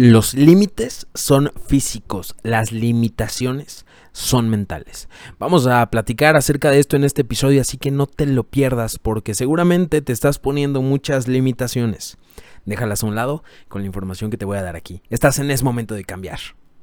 Los límites son físicos, las limitaciones son mentales. Vamos a platicar acerca de esto en este episodio, así que no te lo pierdas porque seguramente te estás poniendo muchas limitaciones. Déjalas a un lado con la información que te voy a dar aquí. Estás en ese momento de cambiar.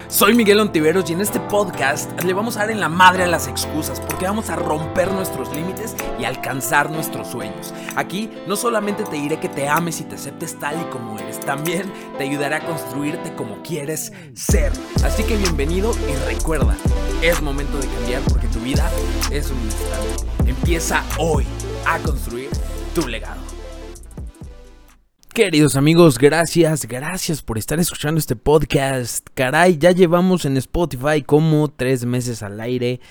Soy Miguel Ontiveros y en este podcast le vamos a dar en la madre a las excusas porque vamos a romper nuestros límites y alcanzar nuestros sueños. Aquí no solamente te diré que te ames y te aceptes tal y como eres, también te ayudaré a construirte como quieres ser. Así que bienvenido y recuerda, es momento de cambiar porque tu vida es un instante. Empieza hoy a construir tu legado. Queridos amigos, gracias, gracias por estar escuchando este podcast. Caray, ya llevamos en Spotify como tres meses al aire.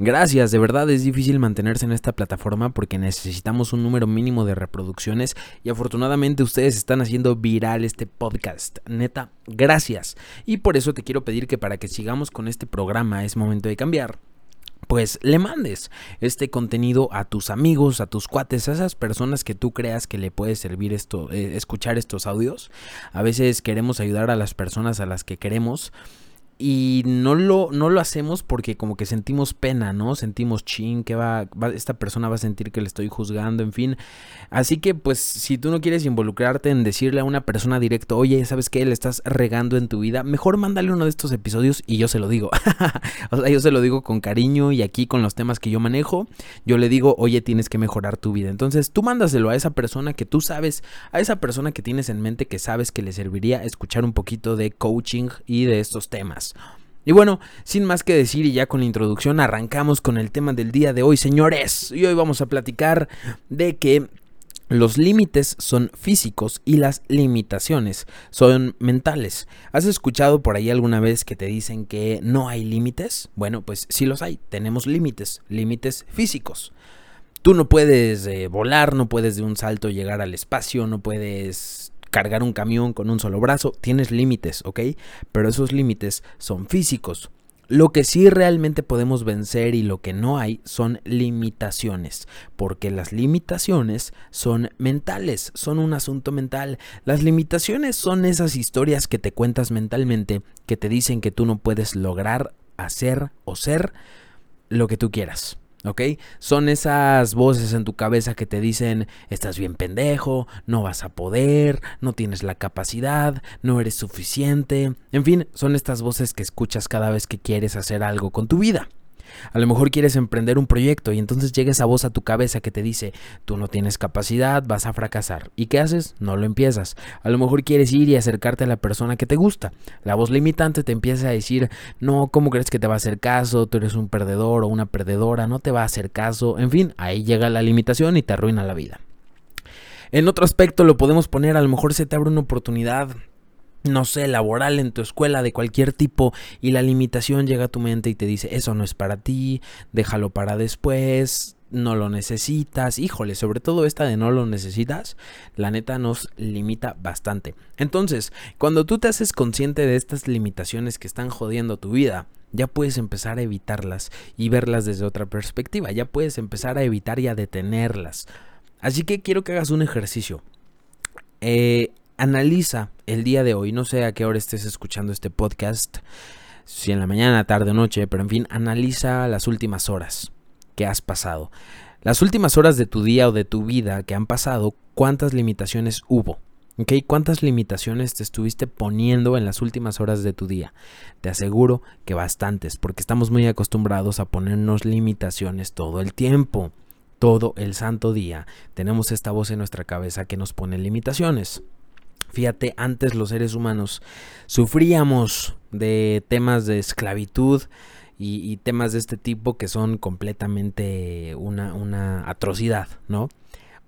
Gracias, de verdad es difícil mantenerse en esta plataforma porque necesitamos un número mínimo de reproducciones y afortunadamente ustedes están haciendo viral este podcast. Neta, gracias. Y por eso te quiero pedir que para que sigamos con este programa es momento de cambiar pues le mandes este contenido a tus amigos, a tus cuates, a esas personas que tú creas que le puede servir esto, eh, escuchar estos audios. A veces queremos ayudar a las personas a las que queremos y no lo, no lo hacemos porque como que sentimos pena, ¿no? Sentimos chin, que va, esta persona va a sentir que le estoy juzgando, en fin. Así que pues si tú no quieres involucrarte en decirle a una persona directo, oye, ¿sabes qué? Le estás regando en tu vida, mejor mándale uno de estos episodios y yo se lo digo. o sea, yo se lo digo con cariño y aquí con los temas que yo manejo, yo le digo, oye, tienes que mejorar tu vida. Entonces tú mándaselo a esa persona que tú sabes, a esa persona que tienes en mente que sabes que le serviría escuchar un poquito de coaching y de estos temas. Y bueno, sin más que decir y ya con la introducción arrancamos con el tema del día de hoy, señores. Y hoy vamos a platicar de que los límites son físicos y las limitaciones son mentales. ¿Has escuchado por ahí alguna vez que te dicen que no hay límites? Bueno, pues sí los hay. Tenemos límites, límites físicos. Tú no puedes eh, volar, no puedes de un salto llegar al espacio, no puedes cargar un camión con un solo brazo, tienes límites, ¿ok? Pero esos límites son físicos. Lo que sí realmente podemos vencer y lo que no hay son limitaciones, porque las limitaciones son mentales, son un asunto mental. Las limitaciones son esas historias que te cuentas mentalmente que te dicen que tú no puedes lograr hacer o ser lo que tú quieras. ¿Ok? Son esas voces en tu cabeza que te dicen, estás bien pendejo, no vas a poder, no tienes la capacidad, no eres suficiente, en fin, son estas voces que escuchas cada vez que quieres hacer algo con tu vida. A lo mejor quieres emprender un proyecto y entonces llega esa voz a tu cabeza que te dice, tú no tienes capacidad, vas a fracasar. ¿Y qué haces? No lo empiezas. A lo mejor quieres ir y acercarte a la persona que te gusta. La voz limitante te empieza a decir, no, ¿cómo crees que te va a hacer caso? Tú eres un perdedor o una perdedora, no te va a hacer caso. En fin, ahí llega la limitación y te arruina la vida. En otro aspecto lo podemos poner, a lo mejor se te abre una oportunidad no sé, laboral en tu escuela de cualquier tipo y la limitación llega a tu mente y te dice, eso no es para ti, déjalo para después, no lo necesitas, híjole, sobre todo esta de no lo necesitas, la neta nos limita bastante. Entonces, cuando tú te haces consciente de estas limitaciones que están jodiendo tu vida, ya puedes empezar a evitarlas y verlas desde otra perspectiva, ya puedes empezar a evitar y a detenerlas. Así que quiero que hagas un ejercicio. Eh, analiza el día de hoy, no sé a qué hora estés escuchando este podcast, si en la mañana, tarde o noche, pero en fin, analiza las últimas horas que has pasado. Las últimas horas de tu día o de tu vida que han pasado, ¿cuántas limitaciones hubo? ¿Ok? ¿Cuántas limitaciones te estuviste poniendo en las últimas horas de tu día? Te aseguro que bastantes, porque estamos muy acostumbrados a ponernos limitaciones todo el tiempo. Todo el santo día tenemos esta voz en nuestra cabeza que nos pone limitaciones. Fíjate, antes los seres humanos sufríamos de temas de esclavitud y, temas de este tipo que son completamente una, una atrocidad, ¿no?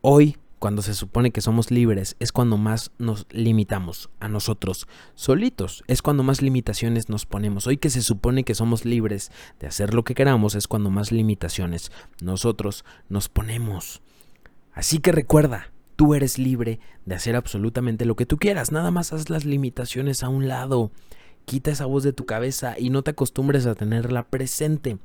Hoy, cuando se supone que somos libres, es cuando más nos limitamos a nosotros solitos, es cuando más limitaciones nos ponemos. Hoy que se supone que somos libres de hacer lo que queramos, es cuando más limitaciones nosotros nos ponemos. Así que recuerda, Tú eres libre de hacer absolutamente lo que tú quieras, nada más haz las limitaciones a un lado. Quita esa voz de tu cabeza y no te acostumbres a tenerla presente.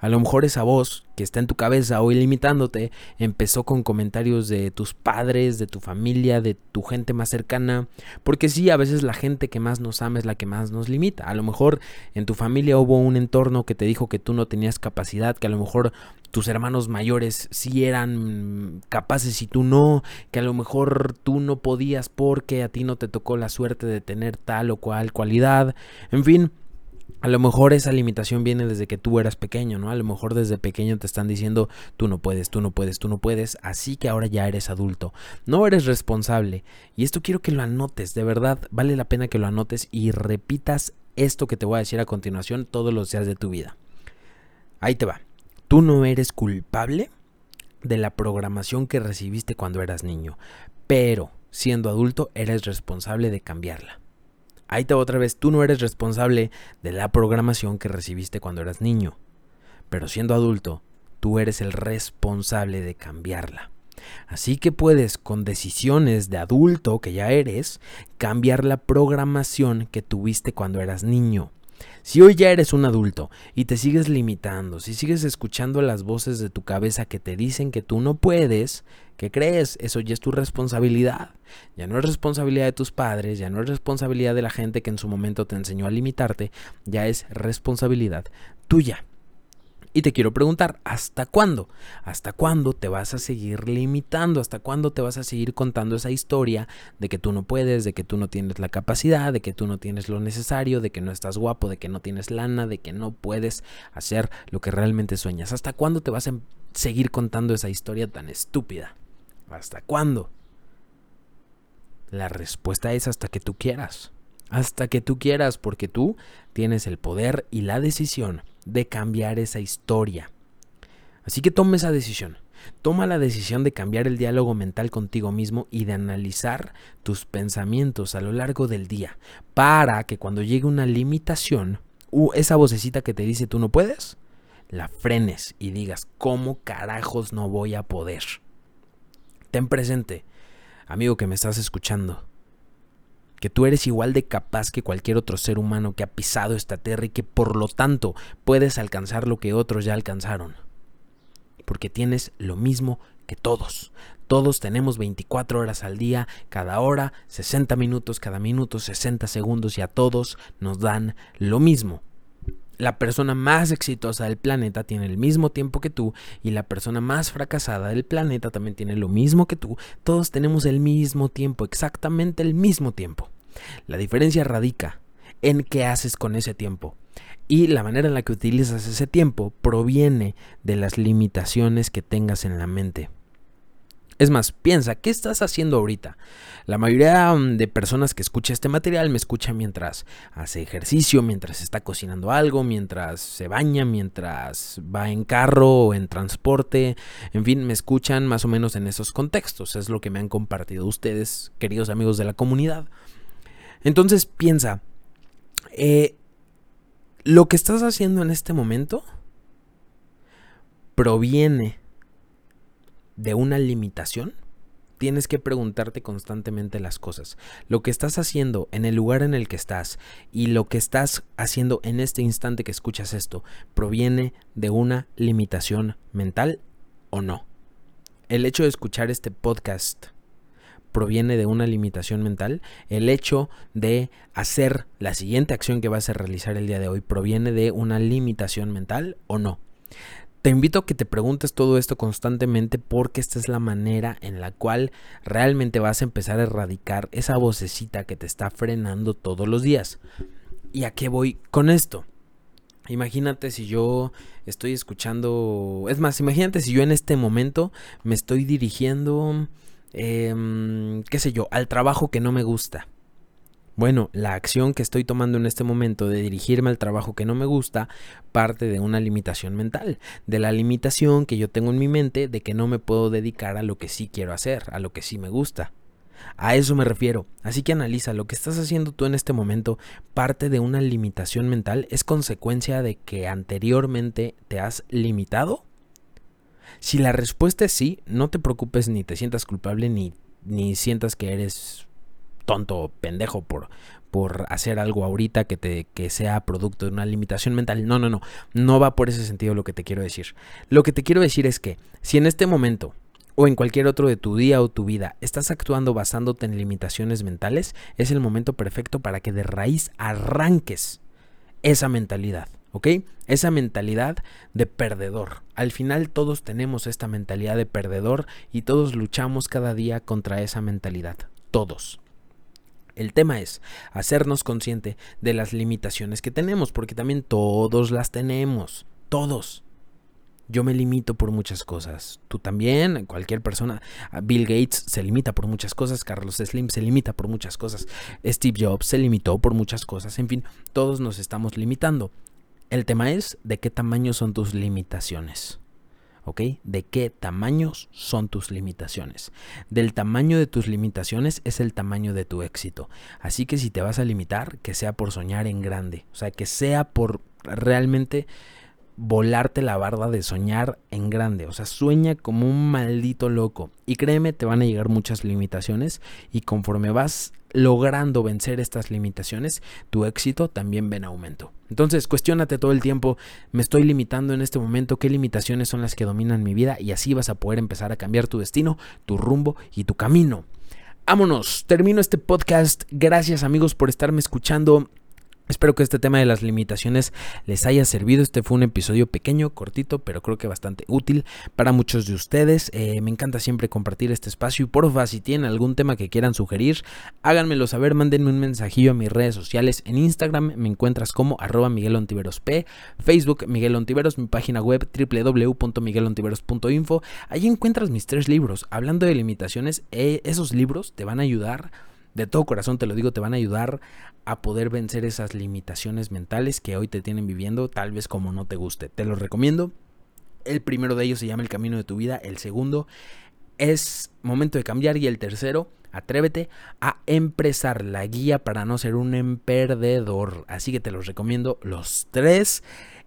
A lo mejor esa voz que está en tu cabeza hoy limitándote empezó con comentarios de tus padres, de tu familia, de tu gente más cercana, porque sí, a veces la gente que más nos ama es la que más nos limita. A lo mejor en tu familia hubo un entorno que te dijo que tú no tenías capacidad, que a lo mejor tus hermanos mayores sí eran capaces y tú no, que a lo mejor tú no podías porque a ti no te tocó la suerte de tener tal o cual cualidad, en fin, a lo mejor esa limitación viene desde que tú eras pequeño, ¿no? A lo mejor desde pequeño te están diciendo, tú no puedes, tú no puedes, tú no puedes, así que ahora ya eres adulto. No eres responsable. Y esto quiero que lo anotes, de verdad, vale la pena que lo anotes y repitas esto que te voy a decir a continuación todos los días de tu vida. Ahí te va. Tú no eres culpable de la programación que recibiste cuando eras niño, pero siendo adulto eres responsable de cambiarla. Ahí te otra vez, tú no eres responsable de la programación que recibiste cuando eras niño, pero siendo adulto, tú eres el responsable de cambiarla. Así que puedes, con decisiones de adulto que ya eres, cambiar la programación que tuviste cuando eras niño. Si hoy ya eres un adulto y te sigues limitando, si sigues escuchando las voces de tu cabeza que te dicen que tú no puedes, ¿qué crees? Eso ya es tu responsabilidad. Ya no es responsabilidad de tus padres, ya no es responsabilidad de la gente que en su momento te enseñó a limitarte, ya es responsabilidad tuya. Y te quiero preguntar, ¿hasta cuándo? ¿Hasta cuándo te vas a seguir limitando? ¿Hasta cuándo te vas a seguir contando esa historia de que tú no puedes, de que tú no tienes la capacidad, de que tú no tienes lo necesario, de que no estás guapo, de que no tienes lana, de que no puedes hacer lo que realmente sueñas? ¿Hasta cuándo te vas a seguir contando esa historia tan estúpida? ¿Hasta cuándo? La respuesta es hasta que tú quieras. Hasta que tú quieras, porque tú tienes el poder y la decisión de cambiar esa historia. Así que toma esa decisión. Toma la decisión de cambiar el diálogo mental contigo mismo y de analizar tus pensamientos a lo largo del día para que cuando llegue una limitación, esa vocecita que te dice tú no puedes, la frenes y digas, ¿cómo carajos no voy a poder? Ten presente, amigo que me estás escuchando, que tú eres igual de capaz que cualquier otro ser humano que ha pisado esta tierra y que por lo tanto puedes alcanzar lo que otros ya alcanzaron. Porque tienes lo mismo que todos. Todos tenemos 24 horas al día, cada hora 60 minutos, cada minuto 60 segundos y a todos nos dan lo mismo. La persona más exitosa del planeta tiene el mismo tiempo que tú y la persona más fracasada del planeta también tiene lo mismo que tú. Todos tenemos el mismo tiempo, exactamente el mismo tiempo. La diferencia radica en qué haces con ese tiempo. Y la manera en la que utilizas ese tiempo proviene de las limitaciones que tengas en la mente. Es más, piensa, ¿qué estás haciendo ahorita? La mayoría mm, de personas que escucha este material me escucha mientras hace ejercicio, mientras está cocinando algo, mientras se baña, mientras va en carro o en transporte. En fin, me escuchan más o menos en esos contextos. Es lo que me han compartido ustedes, queridos amigos de la comunidad. Entonces piensa, eh, lo que estás haciendo en este momento proviene de una limitación, tienes que preguntarte constantemente las cosas. Lo que estás haciendo en el lugar en el que estás y lo que estás haciendo en este instante que escuchas esto, ¿proviene de una limitación mental o no? El hecho de escuchar este podcast proviene de una limitación mental. El hecho de hacer la siguiente acción que vas a realizar el día de hoy proviene de una limitación mental o no. Te invito a que te preguntes todo esto constantemente porque esta es la manera en la cual realmente vas a empezar a erradicar esa vocecita que te está frenando todos los días. ¿Y a qué voy con esto? Imagínate si yo estoy escuchando, es más, imagínate si yo en este momento me estoy dirigiendo, eh, qué sé yo, al trabajo que no me gusta. Bueno, la acción que estoy tomando en este momento de dirigirme al trabajo que no me gusta parte de una limitación mental, de la limitación que yo tengo en mi mente de que no me puedo dedicar a lo que sí quiero hacer, a lo que sí me gusta. A eso me refiero. Así que analiza, lo que estás haciendo tú en este momento parte de una limitación mental, es consecuencia de que anteriormente te has limitado. Si la respuesta es sí, no te preocupes ni te sientas culpable ni, ni sientas que eres tonto o pendejo por, por hacer algo ahorita que, te, que sea producto de una limitación mental. No, no, no. No va por ese sentido lo que te quiero decir. Lo que te quiero decir es que si en este momento o en cualquier otro de tu día o tu vida estás actuando basándote en limitaciones mentales, es el momento perfecto para que de raíz arranques esa mentalidad. ¿ok? Esa mentalidad de perdedor. Al final todos tenemos esta mentalidad de perdedor y todos luchamos cada día contra esa mentalidad. Todos. El tema es hacernos consciente de las limitaciones que tenemos, porque también todos las tenemos. Todos. Yo me limito por muchas cosas. Tú también, cualquier persona. Bill Gates se limita por muchas cosas. Carlos Slim se limita por muchas cosas. Steve Jobs se limitó por muchas cosas. En fin, todos nos estamos limitando. El tema es de qué tamaño son tus limitaciones. ¿De qué tamaños son tus limitaciones? Del tamaño de tus limitaciones es el tamaño de tu éxito. Así que si te vas a limitar, que sea por soñar en grande. O sea, que sea por realmente volarte la barda de soñar en grande. O sea, sueña como un maldito loco. Y créeme, te van a llegar muchas limitaciones y conforme vas logrando vencer estas limitaciones, tu éxito también ven aumento. Entonces, cuestionate todo el tiempo, me estoy limitando en este momento, qué limitaciones son las que dominan mi vida y así vas a poder empezar a cambiar tu destino, tu rumbo y tu camino. Vámonos, termino este podcast. Gracias amigos por estarme escuchando. Espero que este tema de las limitaciones les haya servido. Este fue un episodio pequeño, cortito, pero creo que bastante útil para muchos de ustedes. Eh, me encanta siempre compartir este espacio y porfa, si tienen algún tema que quieran sugerir, háganmelo saber, mándenme un mensajillo a mis redes sociales. En Instagram me encuentras como arroba Miguel P, Facebook Miguel Ontiveros, mi página web www.miguelontiveros.info. Allí encuentras mis tres libros. Hablando de limitaciones, eh, esos libros te van a ayudar de todo corazón te lo digo, te van a ayudar a poder vencer esas limitaciones mentales que hoy te tienen viviendo, tal vez como no te guste. Te lo recomiendo. El primero de ellos se llama El Camino de tu Vida, el segundo es Momento de Cambiar y el tercero, Atrévete a empresar la guía para no ser un emperdedor. Así que te los recomiendo los tres.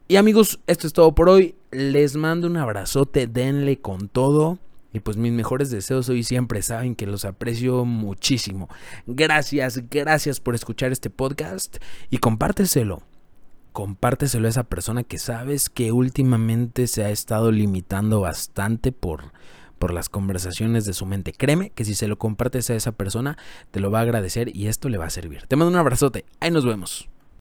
Y amigos, esto es todo por hoy. Les mando un abrazote, denle con todo. Y pues mis mejores deseos hoy siempre saben que los aprecio muchísimo. Gracias, gracias por escuchar este podcast y compárteselo. Compárteselo a esa persona que sabes que últimamente se ha estado limitando bastante por, por las conversaciones de su mente. Créeme que si se lo compartes a esa persona, te lo va a agradecer y esto le va a servir. Te mando un abrazote. Ahí nos vemos.